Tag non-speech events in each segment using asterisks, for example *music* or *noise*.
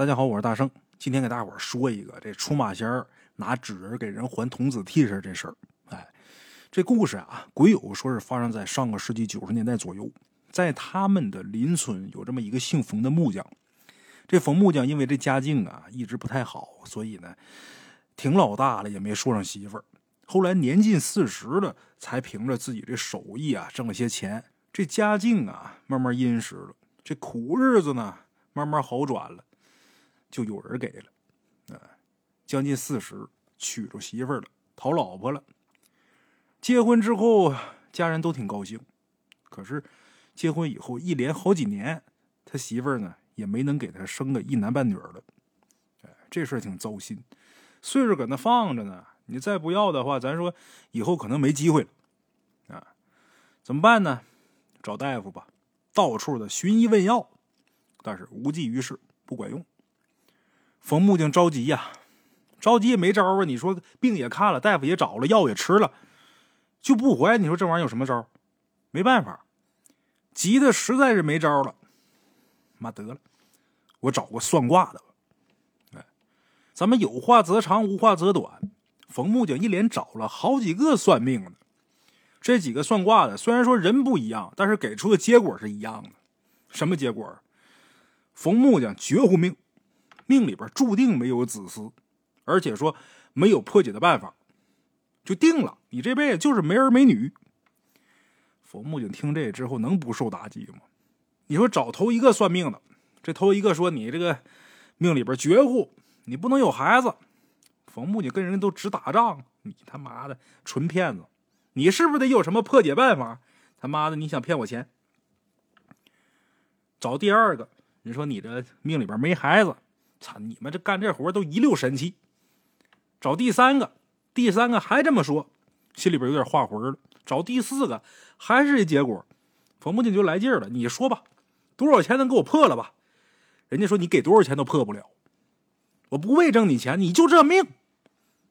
大家好，我是大圣。今天给大伙儿说一个这出马仙儿拿纸人给人还童子替身这事儿。哎，这故事啊，鬼友说是发生在上个世纪九十年代左右，在他们的邻村有这么一个姓冯的木匠。这冯木匠因为这家境啊一直不太好，所以呢挺老大了也没说上媳妇儿。后来年近四十了，才凭着自己这手艺啊挣了些钱，这家境啊慢慢殷实了，这苦日子呢慢慢好转了。就有人给了，啊，将近四十，娶着媳妇了，讨老婆了。结婚之后，家人都挺高兴。可是，结婚以后一连好几年，他媳妇呢也没能给他生个一男半女的。哎，这事儿挺糟心。岁数搁那放着呢，你再不要的话，咱说以后可能没机会了。啊，怎么办呢？找大夫吧，到处的寻医问药，但是无济于事，不管用。冯木匠着急呀，着急也没招啊！你说病也看了，大夫也找了，药也吃了，就不怀。你说这玩意儿有什么招？没办法，急的实在是没招了。妈得了，我找个算卦的吧。哎，咱们有话则长，无话则短。冯木匠一连找了好几个算命的，这几个算卦的虽然说人不一样，但是给出的结果是一样的。什么结果？冯木匠绝户命。命里边注定没有子嗣，而且说没有破解的办法，就定了，你这辈子就是没儿没女。冯木匠听这之后能不受打击吗？你说找头一个算命的，这头一个说你这个命里边绝户，你不能有孩子。冯木匠跟人都只打仗，你他妈的纯骗子，你是不是得有什么破解办法？他妈的，你想骗我钱？找第二个，你说你这命里边没孩子。操！你们这干这活都一溜神气。找第三个，第三个还这么说，心里边有点画魂了。找第四个，还是这结果。冯木匠就来劲了，你说吧，多少钱能给我破了吧？人家说你给多少钱都破不了。我不为挣你钱，你就这命，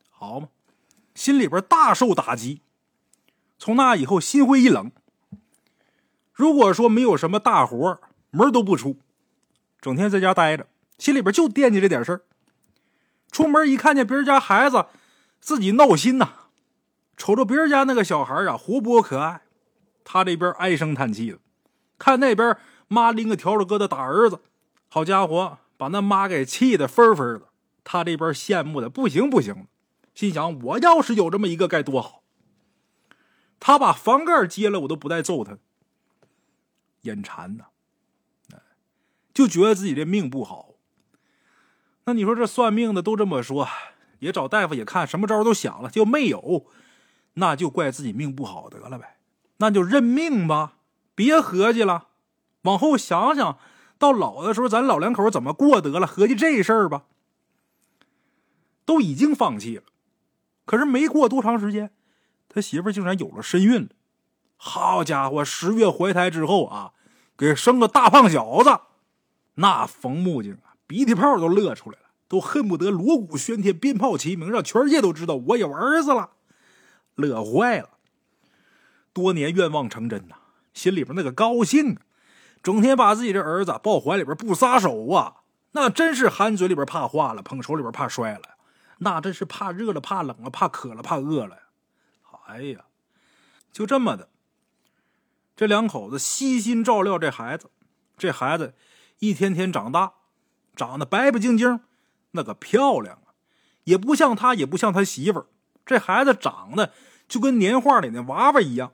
好吗？心里边大受打击。从那以后，心灰意冷。如果说没有什么大活，门都不出，整天在家待着。心里边就惦记这点事儿，出门一看见别人家孩子，自己闹心呐。瞅着别人家那个小孩啊，活泼可爱，他这边唉声叹气的。看那边妈拎个笤帚疙瘩打儿子，好家伙，把那妈给气的分分的。他这边羡慕的不行不行，心想我要是有这么一个该多好。他把房盖揭了，我都不带揍他。眼馋呐，就觉得自己这命不好。那你说这算命的都这么说，也找大夫也看，什么招都想了，就没有，那就怪自己命不好得了呗，那就认命吧，别合计了，往后想想，到老的时候咱老两口怎么过得了，合计这事儿吧，都已经放弃了。可是没过多长时间，他媳妇竟然有了身孕了，好家伙，十月怀胎之后啊，给生个大胖小子，那冯木匠啊。鼻涕泡都乐出来了，都恨不得锣鼓喧天、鞭炮齐鸣，让全世界都知道我有儿子了，乐坏了。多年愿望成真呐，心里边那个高兴啊！整天把自己这儿子抱怀里边不撒手啊，那真是含嘴里边怕化了，捧手里边怕摔了，那真是怕热了、怕冷了、怕渴了、怕饿了！哎呀，就这么的，这两口子悉心照料这孩子，这孩子一天天长大。长得白白净净，那个漂亮啊，也不像他，也不像他媳妇儿。这孩子长得就跟年画里那娃娃一样。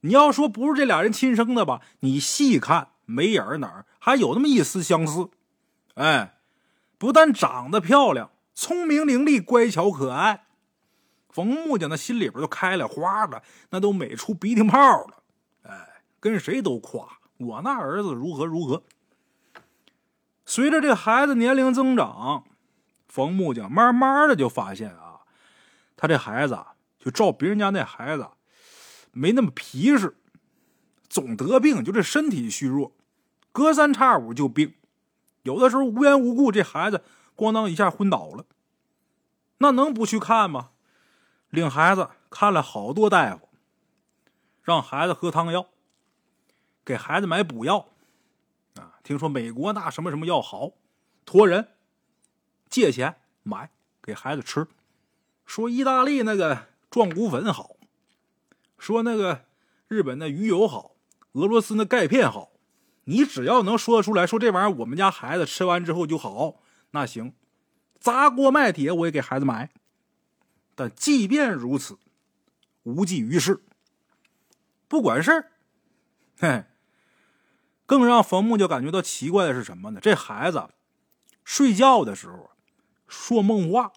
你要说不是这俩人亲生的吧？你细看眉眼哪儿还有那么一丝相似。哎，不但长得漂亮，聪明伶俐，乖巧可爱。冯木匠那心里边都开了花了，那都美出鼻涕泡了。哎，跟谁都夸我那儿子如何如何。随着这孩子年龄增长，冯木匠慢慢的就发现啊，他这孩子就照别人家那孩子，没那么皮实，总得病，就这身体虚弱，隔三差五就病，有的时候无缘无故这孩子咣当一下昏倒了，那能不去看吗？领孩子看了好多大夫，让孩子喝汤药，给孩子买补药。听说美国那什么什么药好，托人借钱买给孩子吃，说意大利那个壮骨粉好，说那个日本的鱼油好，俄罗斯那钙片好。你只要能说出来，说这玩意儿我们家孩子吃完之后就好，那行，砸锅卖铁我也给孩子买。但即便如此，无济于事，不管事儿。嘿，更让冯木就感觉到奇怪的是什么呢？这孩子睡觉的时候说梦话。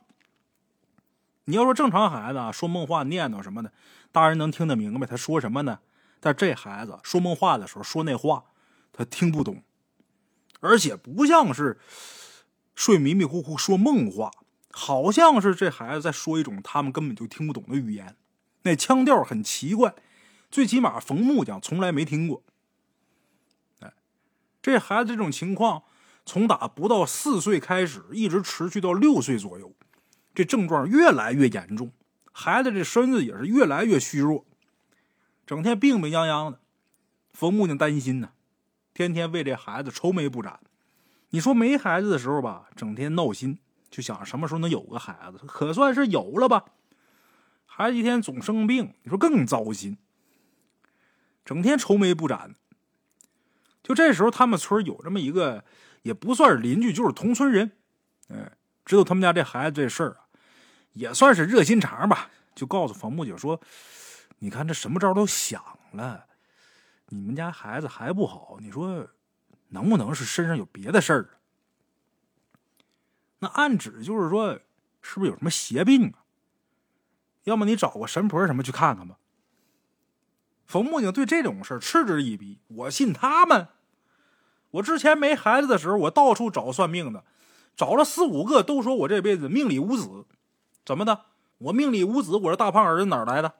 你要说正常孩子啊，说梦话念叨什么的，大人能听得明白他说什么呢？但这孩子说梦话的时候说那话。他听不懂，而且不像是睡迷迷糊糊说梦话，好像是这孩子在说一种他们根本就听不懂的语言，那腔调很奇怪，最起码冯木匠从来没听过。这孩子这种情况从打不到四岁开始，一直持续到六岁左右，这症状越来越严重，孩子这身子也是越来越虚弱，整天病病殃殃的，冯木匠担心呢。天天为这孩子愁眉不展，你说没孩子的时候吧，整天闹心，就想什么时候能有个孩子，可算是有了吧。孩子一天总生病，你说更糟心，整天愁眉不展。就这时候，他们村有这么一个，也不算是邻居，就是同村人，哎，知道他们家这孩子这事儿啊，也算是热心肠吧，就告诉冯木姐说：“你看这什么招都想了。”你们家孩子还不好，你说能不能是身上有别的事儿？那暗指就是说，是不是有什么邪病啊？要么你找个神婆什么去看看吧。冯木匠对这种事嗤之以鼻，我信他们。我之前没孩子的时候，我到处找算命的，找了四五个，都说我这辈子命里无子。怎么的？我命里无子，我这大胖儿子哪来的？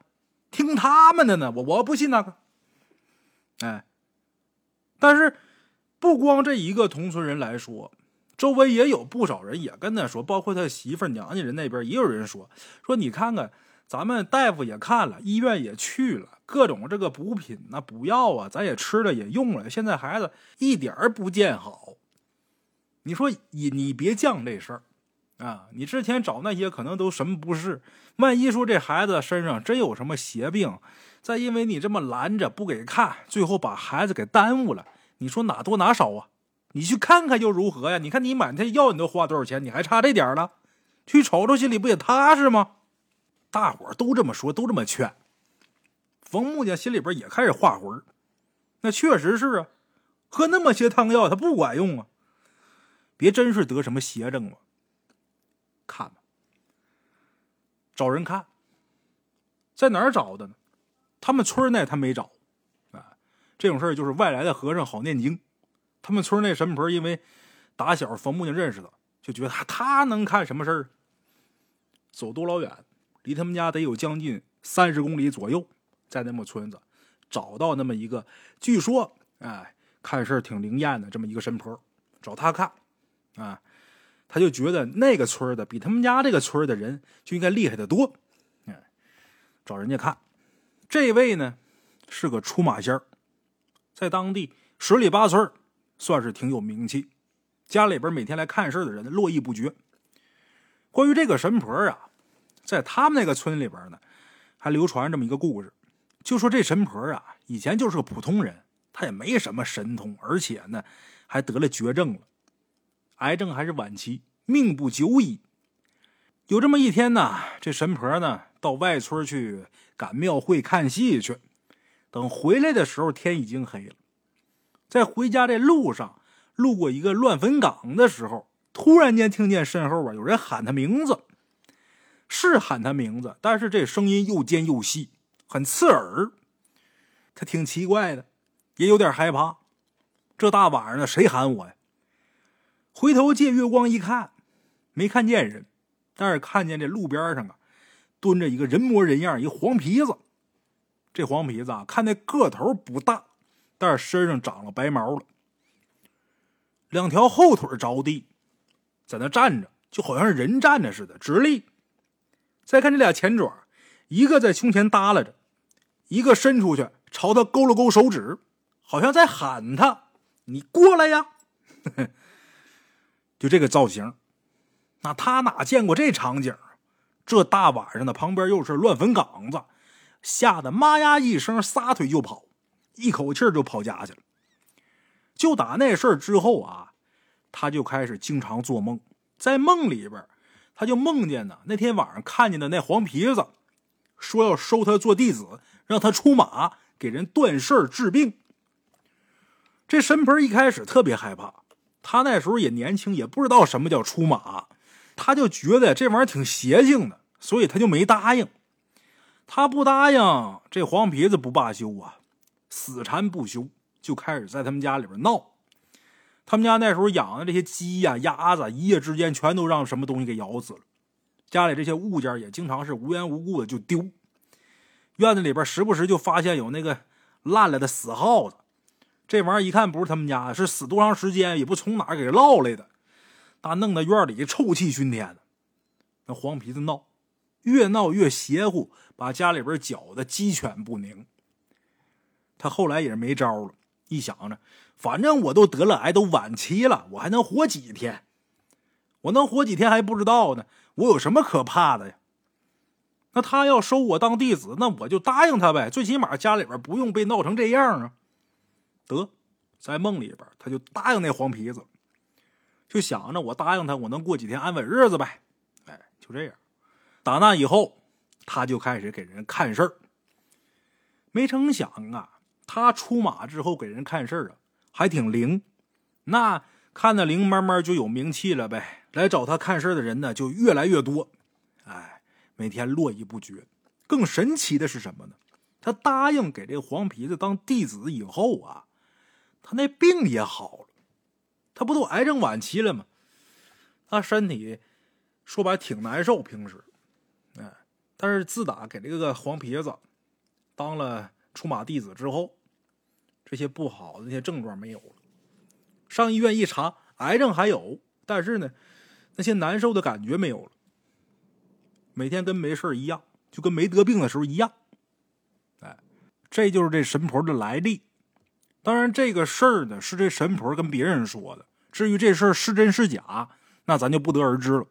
听他们的呢？我我不信那个。哎，但是不光这一个同村人来说，周围也有不少人也跟他说，包括他媳妇娘家人那边也有人说，说你看看，咱们大夫也看了，医院也去了，各种这个补品那补药啊，咱也吃了也用了，现在孩子一点儿不见好。你说你你别犟这事儿啊，你之前找那些可能都什么不是，万一说这孩子身上真有什么邪病。再因为你这么拦着不给看，最后把孩子给耽误了，你说哪多哪少啊？你去看看又如何呀？你看你满天药你都花多少钱，你还差这点了？去瞅瞅心里不也踏实吗？大伙都这么说，都这么劝。冯木匠心里边也开始画魂那确实是啊，喝那么些汤药他不管用啊。别真是得什么邪症了，看吧，找人看，在哪儿找的呢？他们村内他没找，啊，这种事儿就是外来的和尚好念经。他们村那神婆因为打小冯木匠认识的，就觉得他他能看什么事儿？走多老远，离他们家得有将近三十公里左右，在那么村子找到那么一个，据说哎看事挺灵验的这么一个神婆，找他看，啊，他就觉得那个村的比他们家这个村的人就应该厉害的多，哎，找人家看。这位呢，是个出马仙，在当地十里八村算是挺有名气，家里边每天来看事的人络绎不绝。关于这个神婆啊，在他们那个村里边呢，还流传这么一个故事，就说这神婆啊，以前就是个普通人，她也没什么神通，而且呢，还得了绝症了，癌症还是晚期，命不久矣。有这么一天呢，这神婆呢，到外村去。赶庙会看戏去，等回来的时候天已经黑了。在回家这路上，路过一个乱坟岗的时候，突然间听见身后啊有人喊她名字，是喊他名字，但是这声音又尖又细，很刺耳。他挺奇怪的，也有点害怕。这大晚上的，谁喊我呀？回头借月光一看，没看见人，但是看见这路边上啊。蹲着一个人模人样，一黄皮子。这黄皮子啊，看那个头不大，但是身上长了白毛了，两条后腿着地，在那站着，就好像是人站着似的，直立。再看这俩前爪，一个在胸前耷拉着，一个伸出去朝他勾了勾手指，好像在喊他：“你过来呀！” *laughs* 就这个造型，那他哪见过这场景？这大晚上的，旁边又是乱坟岗子，吓得妈呀一声，撒腿就跑，一口气就跑家去了。就打那事儿之后啊，他就开始经常做梦，在梦里边，他就梦见呢那天晚上看见的那黄皮子，说要收他做弟子，让他出马给人断事儿治病。这神婆一开始特别害怕，他那时候也年轻，也不知道什么叫出马，他就觉得这玩意儿挺邪性的，所以他就没答应。他不答应，这黄皮子不罢休啊，死缠不休。就开始在他们家里边闹，他们家那时候养的这些鸡呀、鸭子，一夜之间全都让什么东西给咬死了。家里这些物件也经常是无缘无故的就丢，院子里边时不时就发现有那个烂了的死耗子。这玩意儿一看不是他们家，是死多长时间也不从哪给捞来的，那弄得院里臭气熏天的。那黄皮子闹，越闹越邪乎，把家里边搅得鸡犬不宁。他后来也是没招了。一想着，反正我都得了癌，都晚期了，我还能活几天？我能活几天还不知道呢。我有什么可怕的呀？那他要收我当弟子，那我就答应他呗。最起码家里边不用被闹成这样啊。得，在梦里边，他就答应那黄皮子，就想着我答应他，我能过几天安稳日子呗。哎，就这样。打那以后，他就开始给人看事儿。没成想啊。他出马之后给人看事儿啊，还挺灵。那看的灵，慢慢就有名气了呗。来找他看事的人呢，就越来越多。哎，每天络绎不绝。更神奇的是什么呢？他答应给这个黄皮子当弟子以后啊，他那病也好了。他不都癌症晚期了吗？他身体说白挺难受，平时，哎，但是自打给这个黄皮子当了出马弟子之后。这些不好的那些症状没有了，上医院一查，癌症还有，但是呢，那些难受的感觉没有了。每天跟没事一样，就跟没得病的时候一样。哎，这就是这神婆的来历。当然，这个事儿呢是这神婆跟别人说的，至于这事儿是真是假，那咱就不得而知了。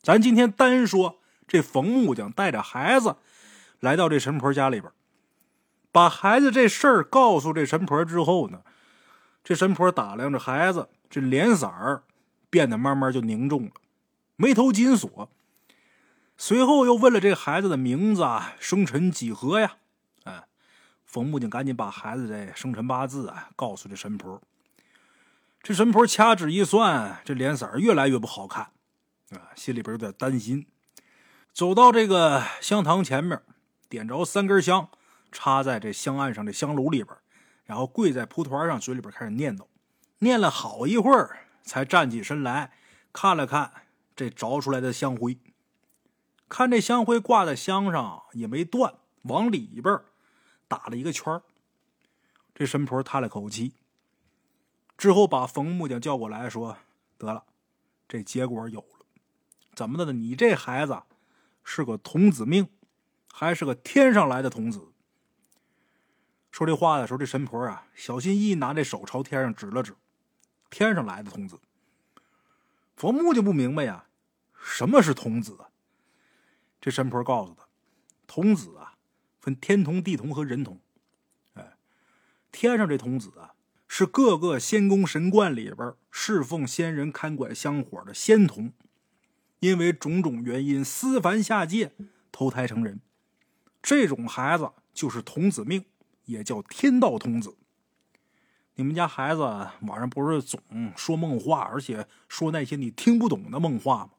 咱今天单说这冯木匠带着孩子来到这神婆家里边。把孩子这事儿告诉这神婆之后呢，这神婆打量着孩子，这脸色儿变得慢慢就凝重了，眉头紧锁。随后又问了这孩子的名字啊，生辰几何呀？哎，冯木匠赶紧把孩子的生辰八字啊告诉这神婆。这神婆掐指一算，这脸色越来越不好看啊，心里边有点担心。走到这个香堂前面，点着三根香。插在这香案上的香炉里边，然后跪在蒲团上，嘴里边开始念叨，念了好一会儿，才站起身来，看了看这着出来的香灰，看这香灰挂在香上也没断，往里边打了一个圈这神婆叹了口气，之后把冯木匠叫过来说：“得了，这结果有了，怎么的呢？你这孩子是个童子命，还是个天上来的童子。”说这话的时候，这神婆啊，小心翼翼拿这手朝天上指了指，天上来的童子。佛木就不明白呀，什么是童子？这神婆告诉他，童子啊，分天童、地童和人童。哎，天上这童子啊，是各个仙宫神观里边侍奉仙人、看管香火的仙童，因为种种原因私凡下界投胎成人，这种孩子就是童子命。也叫天道童子。你们家孩子晚上不是总说梦话，而且说那些你听不懂的梦话吗？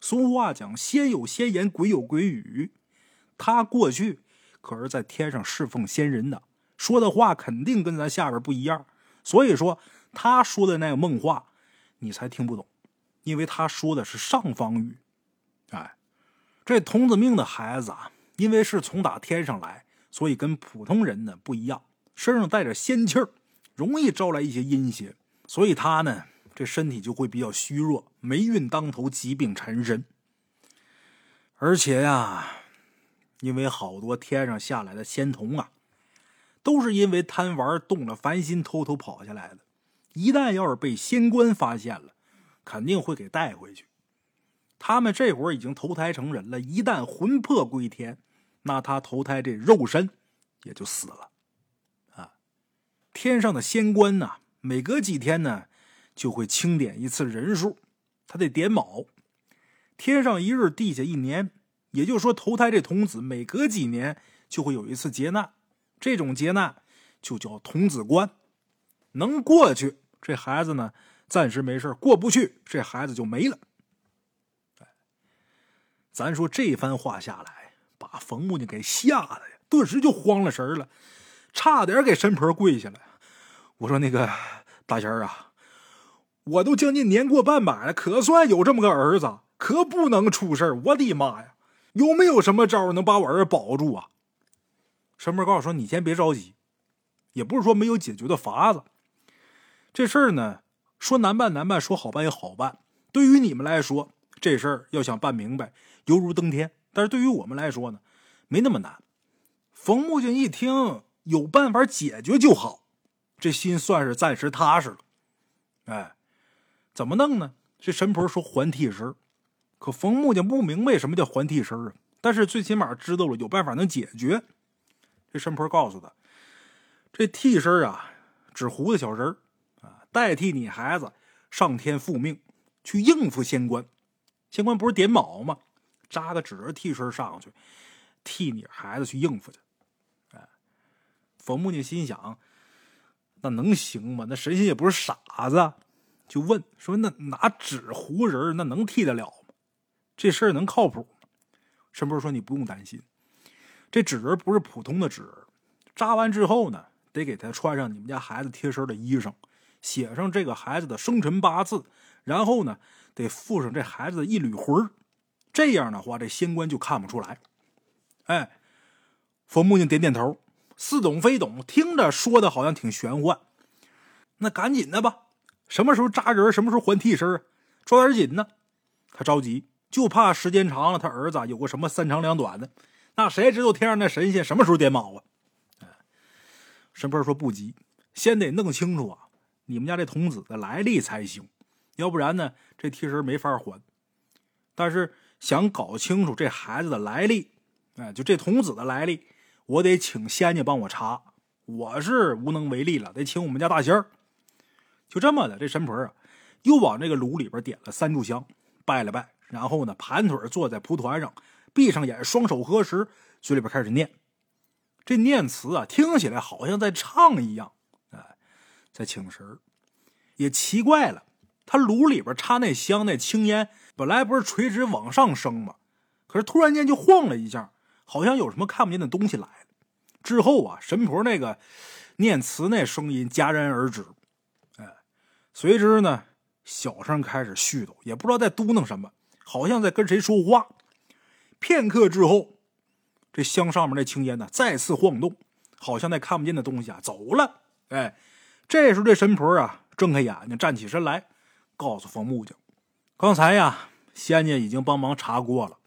俗话讲，仙有仙言，鬼有鬼语。他过去可是在天上侍奉仙人的，说的话肯定跟咱下边不一样。所以说，他说的那个梦话，你才听不懂，因为他说的是上方语。哎，这童子命的孩子啊，因为是从打天上来。所以跟普通人呢不一样，身上带着仙气儿，容易招来一些阴邪，所以他呢这身体就会比较虚弱，霉运当头，疾病缠身。而且呀，因为好多天上下来的仙童啊，都是因为贪玩动了凡心，偷偷跑下来的。一旦要是被仙官发现了，肯定会给带回去。他们这会儿已经投胎成人了，一旦魂魄归天，那他投胎这肉身也就死了。啊，天上的仙官呢，每隔几天呢就会清点一次人数，他得点卯。天上一日，地下一年，也就是说，投胎这童子每隔几年就会有一次劫难，这种劫难就叫童子关，能过去，这孩子呢暂时没事过不去，这孩子就没了。咱说这番话下来，把冯木匠给吓得呀，顿时就慌了神了，差点给神婆跪下了。我说那个大仙儿啊，我都将近年过半百了，可算有这么个儿子，可不能出事我的妈呀，有没有什么招能把我儿子保住啊？神婆告诉说：“你先别着急，也不是说没有解决的法子。这事儿呢，说难办难办，说好办也好办。对于你们来说，这事儿要想办明白。”犹如登天，但是对于我们来说呢，没那么难。冯木匠一听有办法解决就好，这心算是暂时踏实了。哎，怎么弄呢？这神婆说还替身，可冯木匠不明白什么叫还替身啊。但是最起码知道了有办法能解决。这神婆告诉他，这替身啊，纸糊的小人啊，代替你孩子上天复命，去应付仙官。仙官不是点卯吗？扎个纸人替身上去，替你孩子去应付去。哎，冯木匠心想：那能行吗？那神仙也不是傻子，就问说：“那拿纸糊人，那能替得了吗？这事儿能靠谱吗？”神婆说：“你不用担心，这纸人不是普通的纸，扎完之后呢，得给他穿上你们家孩子贴身的衣裳，写上这个孩子的生辰八字，然后呢，得附上这孩子的一缕魂儿。”这样的话，这仙官就看不出来。哎，冯木匠点点头，似懂非懂，听着说的好像挺玄幻。那赶紧的吧，什么时候扎人，什么时候还替身啊，抓点紧呢。他着急，就怕时间长了，他儿子有个什么三长两短的。那谁知道天上那神仙什么时候点卯啊？神婆说不急，先得弄清楚啊，你们家这童子的来历才行，要不然呢，这替身没法还。但是。想搞清楚这孩子的来历，哎，就这童子的来历，我得请仙家帮我查，我是无能为力了，得请我们家大仙儿。就这么的，这神婆啊，又往这个炉里边点了三炷香，拜了拜，然后呢，盘腿坐在蒲团上，闭上眼，双手合十，嘴里边开始念。这念词啊，听起来好像在唱一样，哎，在请神也奇怪了，他炉里边插那香，那青烟。本来不是垂直往上升吗？可是突然间就晃了一下，好像有什么看不见的东西来了。之后啊，神婆那个念词那声音戛然而止，哎，随之呢，小声开始絮叨，也不知道在嘟囔什么，好像在跟谁说话。片刻之后，这香上面那青烟呢再次晃动，好像那看不见的东西啊走了。哎，这时候这神婆啊睁开眼睛，站起身来，告诉冯木匠。刚才呀，仙家已经帮忙查过了，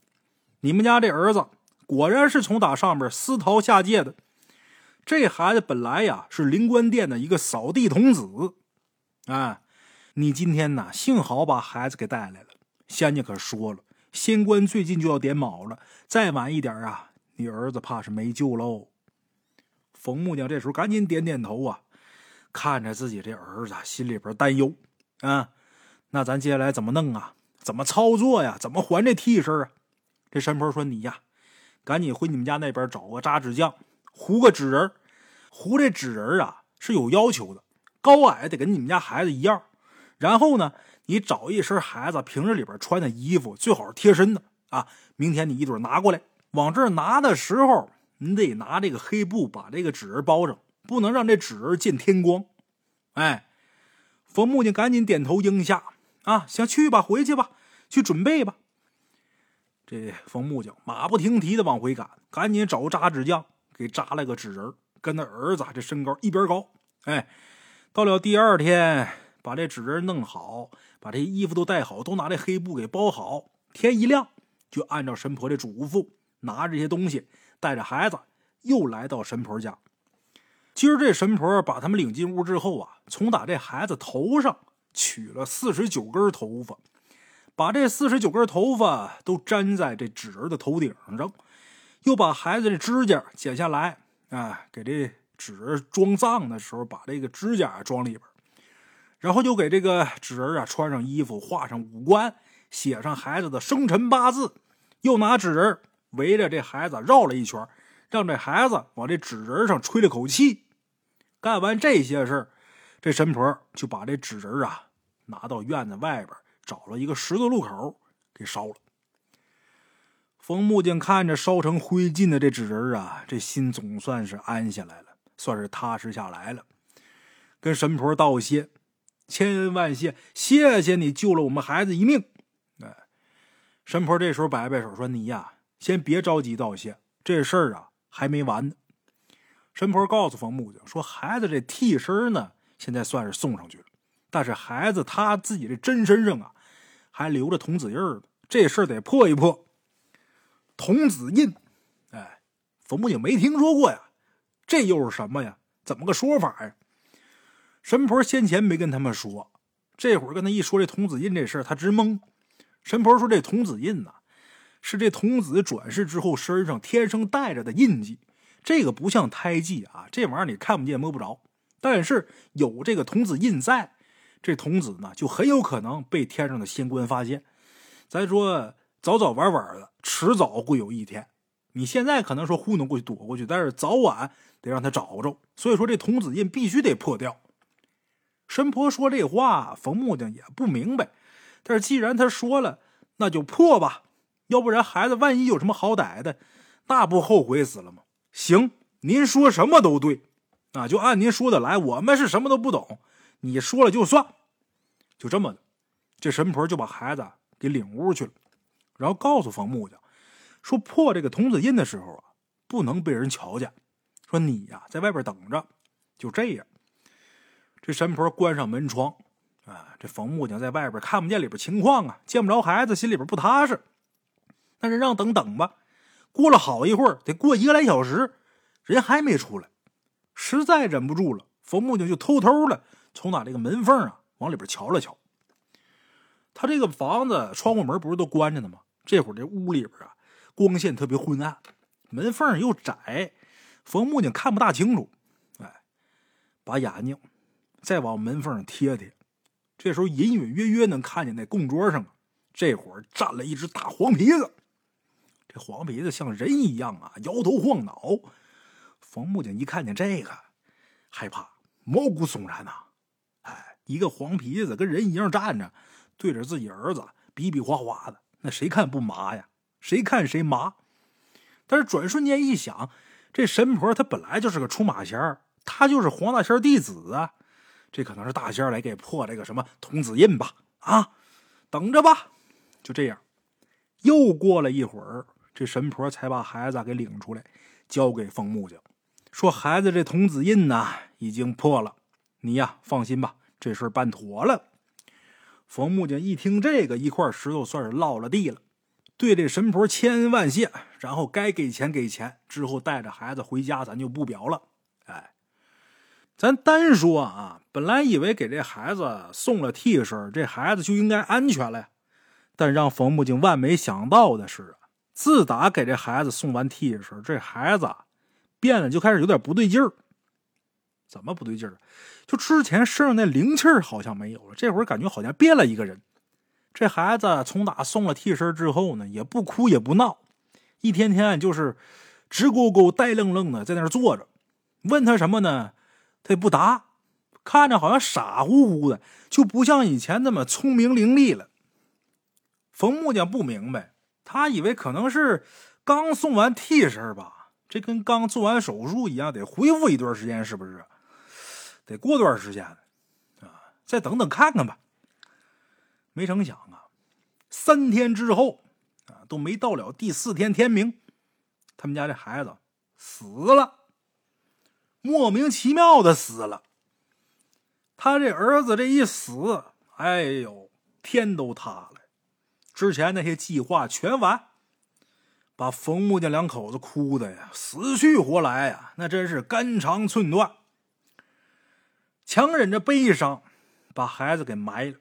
你们家这儿子果然是从打上边私逃下界的。这孩子本来呀是灵官殿的一个扫地童子，啊，你今天呢幸好把孩子给带来了。仙家可说了，仙官最近就要点卯了，再晚一点啊，你儿子怕是没救喽。冯木匠这时候赶紧点点头啊，看着自己这儿子，心里边担忧啊。那咱接下来怎么弄啊？怎么操作呀？怎么还这替身啊？这神婆说：“你呀，赶紧回你们家那边找个扎纸匠，糊个纸人。糊这纸人啊是有要求的，高矮得跟你们家孩子一样。然后呢，你找一身孩子平日里边穿的衣服，最好是贴身的啊。明天你一准拿过来，往这儿拿的时候，你得拿这个黑布把这个纸人包上，不能让这纸人见天光。”哎，冯木匠赶紧点头应下。啊，行，去吧，回去吧，去准备吧。这冯木匠马不停蹄的往回赶，赶紧找扎纸匠给扎了个纸人，跟他儿子这身高一边高。哎，到了第二天，把这纸人弄好，把这衣服都带好，都拿这黑布给包好。天一亮，就按照神婆的嘱咐，拿着这些东西，带着孩子又来到神婆家。今儿这神婆把他们领进屋之后啊，从打这孩子头上。取了四十九根头发，把这四十九根头发都粘在这纸人的头顶上，又把孩子的指甲剪下来，啊，给这纸人装葬的时候把这个指甲装里边，然后就给这个纸人啊穿上衣服，画上五官，写上孩子的生辰八字，又拿纸人围着这孩子绕了一圈，让这孩子往这纸人上吹了口气。干完这些事儿，这神婆就把这纸人啊拿到院子外边，找了一个十字路口给烧了。冯木匠看着烧成灰烬的这纸人啊，这心总算是安下来了，算是踏实下来了。跟神婆道谢，千恩万谢，谢谢你救了我们孩子一命。哎，神婆这时候摆摆手说：“你呀，先别着急道谢，这事儿啊还没完呢。”神婆告诉冯木匠说：“孩子这替身呢，现在算是送上去了，但是孩子他自己的真身上啊，还留着童子印呢。这事儿得破一破。童子印，哎，冯木也没听说过呀，这又是什么呀？怎么个说法呀？”神婆先前没跟他们说，这会儿跟他一说这童子印这事儿，他直懵。神婆说：“这童子印呐，是这童子转世之后身上天生带着的印记。”这个不像胎记啊，这玩意儿你看不见摸不着，但是有这个童子印在，这童子呢就很有可能被天上的仙官发现。咱说早早晚晚的，迟早会有一天。你现在可能说糊弄过去躲过去，但是早晚得让他找着。所以说这童子印必须得破掉。神婆说这话，冯木匠也不明白，但是既然他说了，那就破吧，要不然孩子万一有什么好歹的，那不后悔死了吗？行，您说什么都对，啊，就按您说的来。我们是什么都不懂，你说了就算。就这么的，这神婆就把孩子给领屋去了，然后告诉冯木匠，说破这个童子印的时候啊，不能被人瞧见。说你呀，在外边等着。就这样，这神婆关上门窗，啊，这冯木匠在外边看不见里边情况啊，见不着孩子，心里边不踏实。那人让等等吧。过了好一会儿，得过一个来小时，人还没出来，实在忍不住了，冯木匠就偷偷的从哪这个门缝啊往里边瞧了瞧。他这个房子窗户门不是都关着呢吗？这会儿这屋里边啊光线特别昏暗，门缝又窄，冯木匠看不大清楚。哎，把眼睛再往门缝上贴贴，这时候隐隐约约能看见那供桌上啊，这会儿站了一只大黄皮子。这黄皮子像人一样啊，摇头晃脑。冯木匠一看见这个，害怕，毛骨悚然呐！哎，一个黄皮子跟人一样站着，对着自己儿子比比划划的，那谁看不麻呀？谁看谁麻。但是转瞬间一想，这神婆她本来就是个出马仙儿，她就是黄大仙弟子啊，这可能是大仙来给破这个什么童子印吧？啊，等着吧。就这样，又过了一会儿。这神婆才把孩子给领出来，交给冯木匠，说：“孩子这童子印呐，已经破了，你呀放心吧，这事办妥了。”冯木匠一听这个，一块石头算是落了地了，对这神婆千恩万谢，然后该给钱给钱，之后带着孩子回家，咱就不表了。哎，咱单说啊，本来以为给这孩子送了替身，这孩子就应该安全了呀，但让冯木匠万没想到的是。自打给这孩子送完替身，这孩子变得就开始有点不对劲儿。怎么不对劲儿？就之前身上那灵气儿好像没有了，这会儿感觉好像变了一个人。这孩子从打送了替身之后呢，也不哭也不闹，一天天就是直勾勾、呆愣愣的在那儿坐着。问他什么呢，他也不答，看着好像傻乎乎的，就不像以前那么聪明伶俐了。冯木匠不明白。他以为可能是刚送完替身吧，这跟刚做完手术一样，得恢复一段时间，是不是？得过段时间啊，再等等看看吧。没成想啊，三天之后啊，都没到了第四天天明，他们家这孩子死了，莫名其妙的死了。他这儿子这一死，哎呦，天都塌了。之前那些计划全完，把冯木匠两口子哭的呀，死去活来呀，那真是肝肠寸断。强忍着悲伤，把孩子给埋了。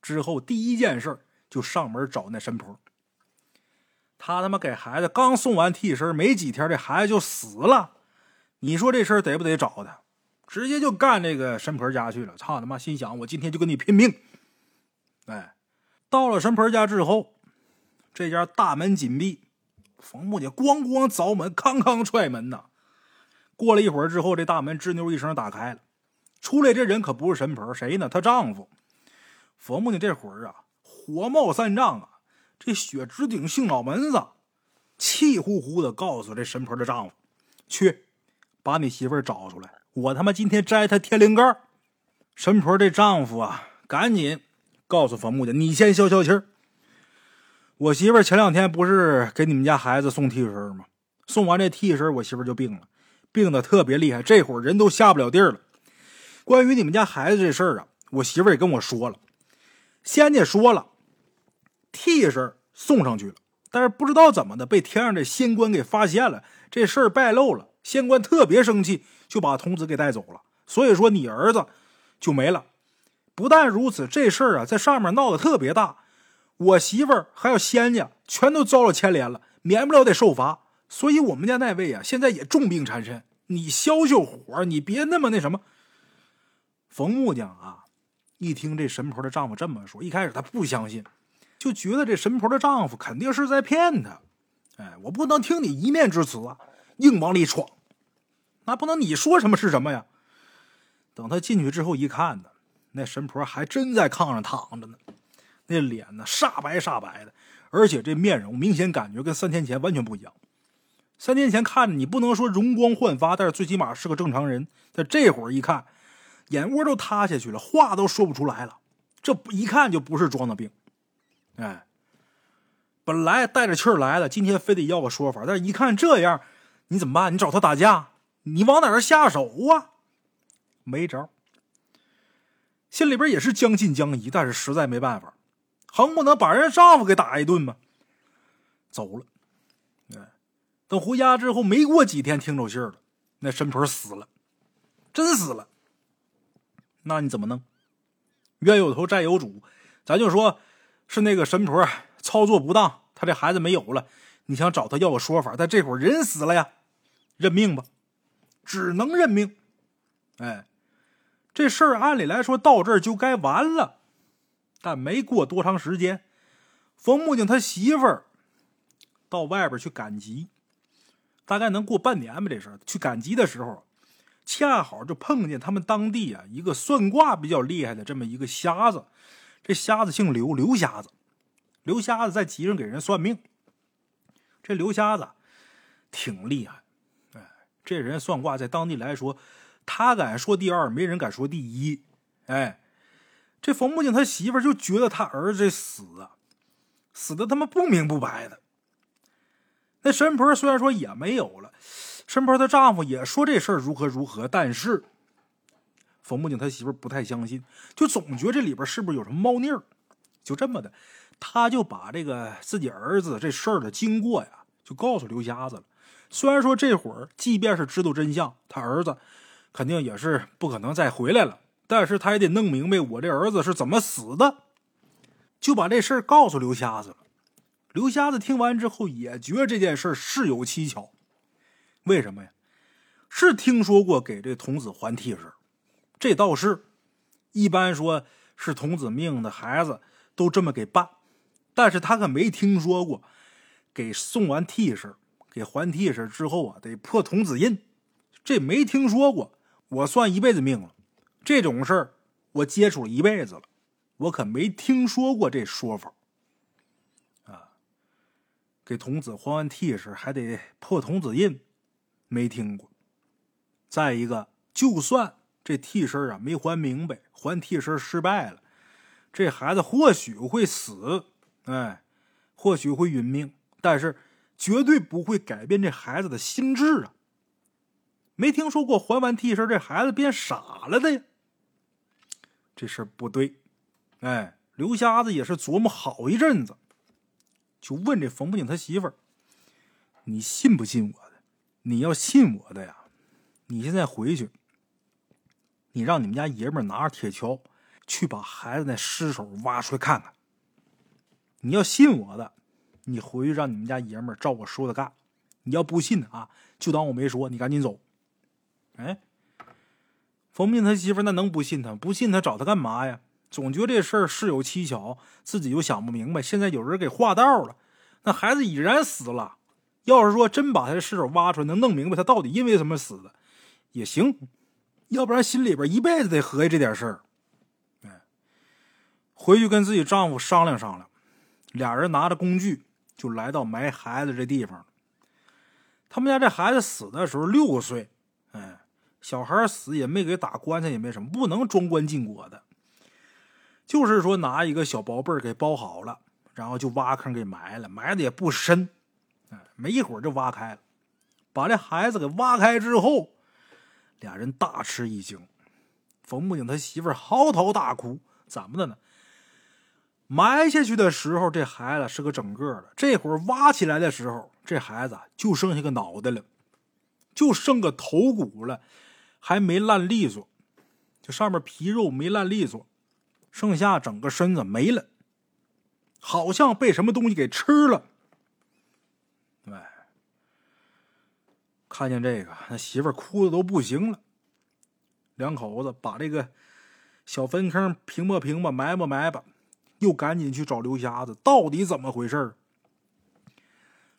之后第一件事就上门找那神婆。他他妈给孩子刚送完替身没几天，这孩子就死了。你说这事儿得不得找他？直接就干这个神婆家去了。操他妈！心想我今天就跟你拼命。哎，到了神婆家之后，这家大门紧闭，冯木匠咣咣凿门，康康踹门呐。过了一会儿之后，这大门吱扭一声打开了，出来这人可不是神婆，谁呢？她丈夫。冯木匠这会儿啊，火冒三丈啊。这血直顶性脑门子，气呼呼的告诉这神婆的丈夫：“去，把你媳妇找出来，我他妈今天摘她天灵盖。”神婆这丈夫啊，赶紧告诉冯木匠：“你先消消气儿。我媳妇前两天不是给你们家孩子送替身吗？送完这替身，我媳妇就病了，病的特别厉害，这会儿人都下不了地儿了。关于你们家孩子这事儿啊，我媳妇也跟我说了，仙家说了。”替身送上去了，但是不知道怎么的，被天上的仙官给发现了，这事儿败露了。仙官特别生气，就把童子给带走了。所以说，你儿子就没了。不但如此，这事儿啊，在上面闹得特别大，我媳妇儿还有仙家全都遭了牵连了，免不了得受罚。所以，我们家那位啊，现在也重病缠身。你消消火，你别那么那什么。冯木匠啊，一听这神婆的丈夫这么说，一开始他不相信。就觉得这神婆的丈夫肯定是在骗她，哎，我不能听你一面之词啊，硬往里闯，那不能你说什么是什么呀？等他进去之后一看呢，那神婆还真在炕上躺着呢，那脸呢煞白煞白的，而且这面容明显感觉跟三天前完全不一样。三天前看着你不能说容光焕发，但是最起码是个正常人。但这会儿一看，眼窝都塌下去了，话都说不出来了，这一看就不是装的病。哎，本来带着气儿来了，今天非得要个说法，但是一看这样，你怎么办？你找他打架？你往哪儿下手啊？没招，心里边也是将信将疑，但是实在没办法，横不能把人丈夫给打一顿吗？走了。哎，等回家之后，没过几天，听着信儿了，那神婆死了，真死了。那你怎么弄？冤有头，债有主，咱就说。是那个神婆操作不当，他这孩子没有了。你想找他要个说法，但这会儿人死了呀，认命吧，只能认命。哎，这事儿按理来说到这儿就该完了，但没过多长时间，冯木匠他媳妇儿到外边去赶集，大概能过半年吧。这事儿去赶集的时候，恰好就碰见他们当地啊一个算卦比较厉害的这么一个瞎子。这瞎子姓刘，刘瞎子，刘瞎子在集上给人算命。这刘瞎子挺厉害，哎，这人算卦在当地来说，他敢说第二，没人敢说第一。哎，这冯木匠他媳妇就觉得他儿子死啊，死的他妈不明不白的。那神婆虽然说也没有了，神婆的丈夫也说这事儿如何如何，但是。冯木匠他媳妇不太相信，就总觉得这里边是不是有什么猫腻儿？就这么的，他就把这个自己儿子这事儿的经过呀，就告诉刘瞎子了。虽然说这会儿，即便是知道真相，他儿子肯定也是不可能再回来了，但是他也得弄明白我这儿子是怎么死的，就把这事儿告诉刘瞎子了。刘瞎子听完之后，也觉得这件事事有蹊跷。为什么呀？是听说过给这童子还替身。这倒是，一般说是童子命的孩子都这么给办，但是他可没听说过给送完替身、给还替身之后啊，得破童子印，这没听说过。我算一辈子命了，这种事儿我接触了一辈子了，我可没听说过这说法啊。给童子还完替身还得破童子印，没听过。再一个，就算。这替身啊没还明白，还替身失败了，这孩子或许会死，哎，或许会殒命，但是绝对不会改变这孩子的心智啊！没听说过还完替身这孩子变傻了的呀？这事不对，哎，刘瞎子也是琢磨好一阵子，就问这冯不景他媳妇儿：“你信不信我的？你要信我的呀，你现在回去。”你让你们家爷们拿着铁锹，去把孩子那尸首挖出来看看。你要信我的，你回去让你们家爷们照我说的干。你要不信啊，就当我没说，你赶紧走。哎，冯斌他媳妇那能不信他？不信他找他干嘛呀？总觉得这事儿事有蹊跷，自己又想不明白。现在有人给画道了，那孩子已然死了。要是说真把他的尸首挖出来，能弄明白他到底因为什么死的，也行。要不然心里边一辈子得合计这点事儿。哎，回去跟自己丈夫商量商量。俩人拿着工具就来到埋孩子这地方。他们家这孩子死的时候六岁，小孩死也没给打棺材，也没什么，不能装棺进椁的。就是说拿一个小薄被给包好了，然后就挖坑给埋了，埋的也不深，没一会儿就挖开了。把这孩子给挖开之后，俩人大吃一惊。冯木槿他媳妇嚎啕大哭，怎么的呢？埋下去的时候，这孩子是个整个的；这会儿挖起来的时候，这孩子就剩下个脑袋了，就剩个头骨了，还没烂利索，这上面皮肉没烂利索，剩下整个身子没了，好像被什么东西给吃了。哎，看见这个，那媳妇哭的都不行了。两口子把这个小坟坑平吧平吧，埋吧埋吧。又赶紧去找刘瞎子，到底怎么回事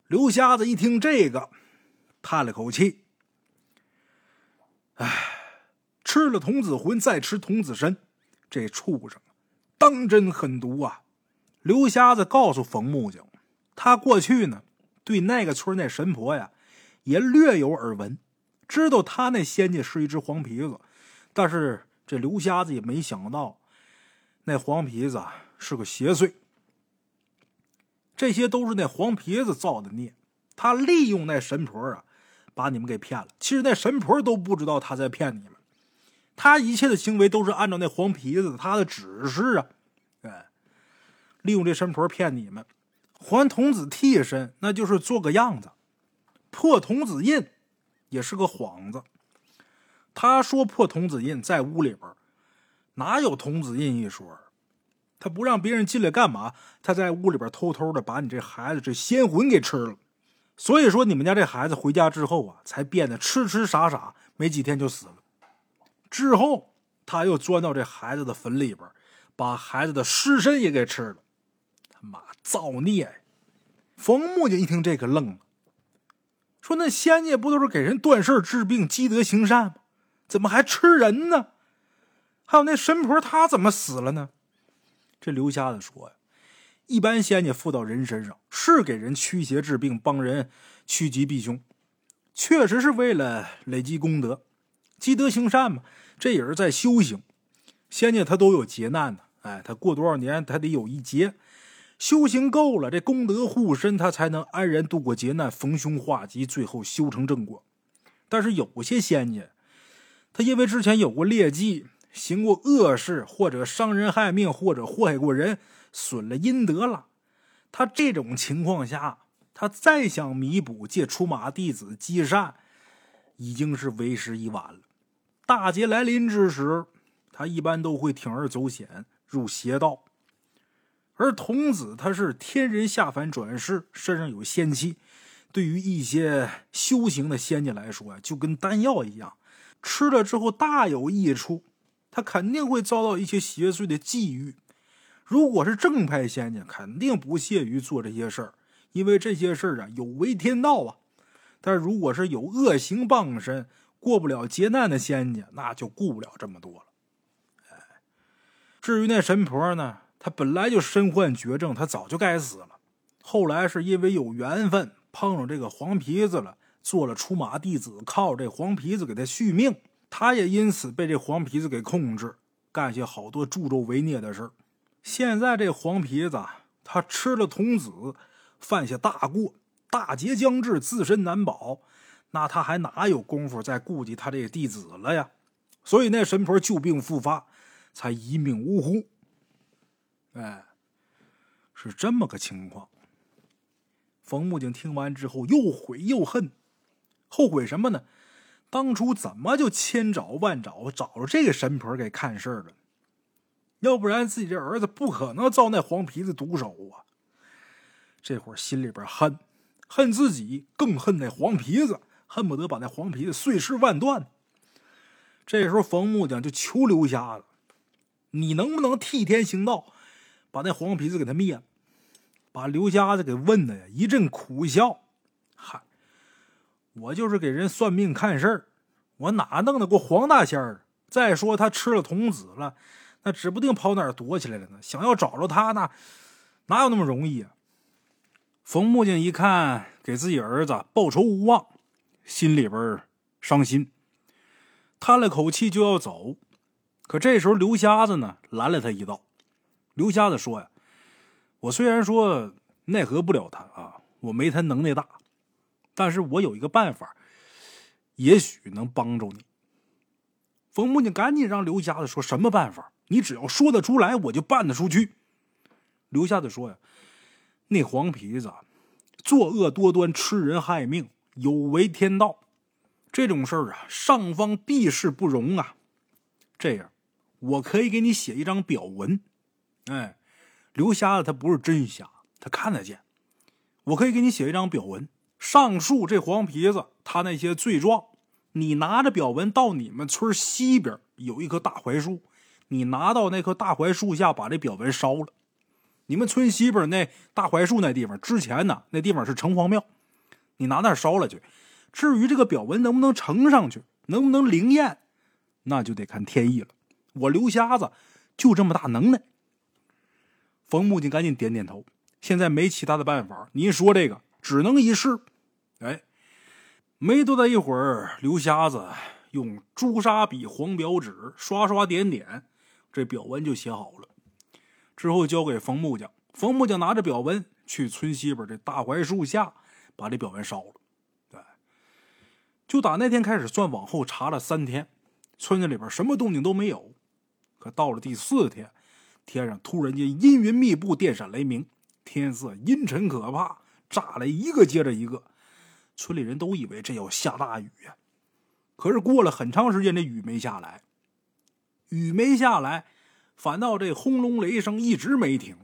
刘瞎子一听这个，叹了口气：“哎，吃了童子魂，再吃童子身，这畜生当真狠毒啊！”刘瞎子告诉冯木匠，他过去呢对那个村那神婆呀也略有耳闻，知道他那仙家是一只黄皮子，但是这刘瞎子也没想到那黄皮子。是个邪祟，这些都是那黄皮子造的孽。他利用那神婆啊，把你们给骗了。其实那神婆都不知道他在骗你们，他一切的行为都是按照那黄皮子他的指示啊。哎，利用这神婆骗你们，还童子替身，那就是做个样子。破童子印也是个幌子。他说破童子印在屋里边，哪有童子印一说？他不让别人进来干嘛？他在屋里边偷偷的把你这孩子这仙魂给吃了。所以说，你们家这孩子回家之后啊，才变得痴痴傻傻，没几天就死了。之后，他又钻到这孩子的坟里边，把孩子的尸身也给吃了。他妈造孽呀！冯木匠一听这个愣了，说：“那仙家不都是给人断事治病、积德行善吗？怎么还吃人呢？还有那神婆，她怎么死了呢？”这刘瞎子说呀：“一般仙家附到人身上，是给人驱邪治病，帮人趋吉避凶，确实是为了累积功德，积德行善嘛。这也是在修行。仙家他都有劫难的，哎，他过多少年，他得有一劫，修行够了，这功德护身，他才能安然度过劫难，逢凶化吉，最后修成正果。但是有些仙家，他因为之前有过劣迹。”行过恶事，或者伤人害命，或者祸害过人，损了阴德了。他这种情况下，他再想弥补，借出马弟子积善，已经是为时已晚了。大劫来临之时，他一般都会铤而走险，入邪道。而童子他是天人下凡转世，身上有仙气，对于一些修行的仙家来说就跟丹药一样，吃了之后大有益处。他肯定会遭到一些邪祟的觊觎。如果是正派仙家，肯定不屑于做这些事儿，因为这些事儿啊有违天道啊。但如果是有恶行傍身、过不了劫难的仙家，那就顾不了这么多了。哎，至于那神婆呢，她本来就身患绝症，她早就该死了。后来是因为有缘分碰上这个黄皮子了，做了出马弟子，靠这黄皮子给他续命。她也因此被这黄皮子给控制，干些好多助纣为虐的事现在这黄皮子，他吃了童子，犯下大过，大劫将至，自身难保，那他还哪有功夫再顾及他这个弟子了呀？所以那神婆旧病复发，才一命呜呼。哎，是这么个情况。冯木匠听完之后，又悔又恨，后悔什么呢？当初怎么就千找万找找着这个神婆给看事儿了？要不然自己这儿子不可能遭那黄皮子毒手啊。这会儿心里边恨，恨自己，更恨那黄皮子，恨不得把那黄皮子碎尸万段。这时候，冯木匠就求刘瞎子：“你能不能替天行道，把那黄皮子给他灭了？”把刘瞎子给问的呀，一阵苦笑：“嗨，我就是给人算命看事儿，我哪弄得过黄大仙儿？再说他吃了童子了，那指不定跑哪儿躲起来了呢。想要找着他，呢哪有那么容易啊？”冯木匠一看给自己儿子报仇无望，心里边伤心，叹了口气就要走。可这时候刘瞎子呢拦了他一道。刘瞎子说：“呀，我虽然说奈何不了他啊，我没他能耐大，但是我有一个办法，也许能帮助你。”冯木匠赶紧让刘瞎子说什么办法？你只要说得出来，我就办得出去。刘瞎子说：“呀。”那黄皮子作恶多端，吃人害命，有违天道。这种事儿啊，上方必是不容啊。这样，我可以给你写一张表文。哎，刘瞎子他不是真瞎，他看得见。我可以给你写一张表文，上述这黄皮子他那些罪状，你拿着表文到你们村西边有一棵大槐树，你拿到那棵大槐树下，把这表文烧了。你们村西边那大槐树那地方，之前呢那地方是城隍庙，你拿那烧了去。至于这个表文能不能呈上去，能不能灵验，那就得看天意了。我刘瞎子就这么大能耐。冯木匠赶紧点点头。现在没其他的办法，您说这个只能一试。哎，没多大一会儿，刘瞎子用朱砂笔、黄表纸刷刷点点，这表文就写好了。之后交给冯木匠，冯木匠拿着表文去村西边这大槐树下，把这表文烧了。对，就打那天开始算，往后查了三天，村子里边什么动静都没有。可到了第四天，天上突然间阴云密布，电闪雷鸣，天色阴沉可怕，炸雷一个接着一个，村里人都以为这要下大雨呀。可是过了很长时间，这雨没下来，雨没下来。反倒这轰隆雷声一直没停，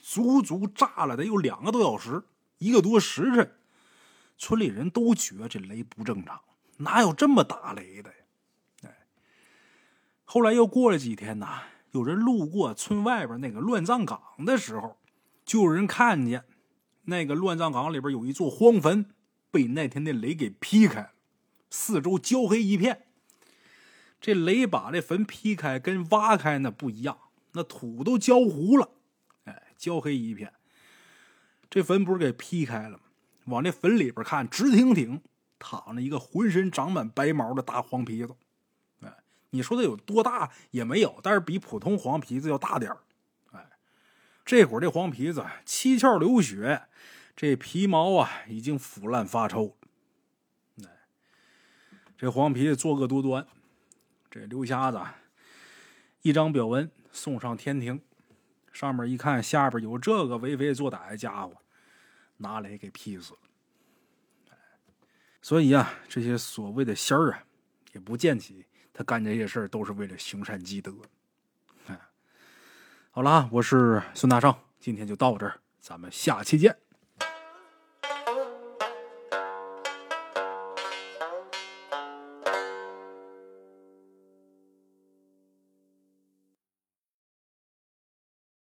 足足炸了得有两个多小时，一个多时辰。村里人都觉这雷不正常，哪有这么打雷的呀？哎，后来又过了几天呐，有人路过村外边那个乱葬岗的时候，就有人看见那个乱葬岗里边有一座荒坟，被那天的雷给劈开了，四周焦黑一片。这雷把这坟劈开，跟挖开那不一样。那土都焦糊了，哎，焦黑一片。这坟不是给劈开了吗？往这坟里边看，直挺挺躺着一个浑身长满白毛的大黄皮子。哎，你说它有多大也没有，但是比普通黄皮子要大点儿。哎，这会儿这黄皮子七窍流血，这皮毛啊已经腐烂发臭。哎，这黄皮子作恶多端，这刘瞎子一张表文。送上天庭，上面一看，下边有这个为非作歹的家伙，拿雷给劈死了。所以啊，这些所谓的仙儿啊，也不见起他干这些事儿都是为了行善积德。好了，我是孙大圣，今天就到这儿，咱们下期见。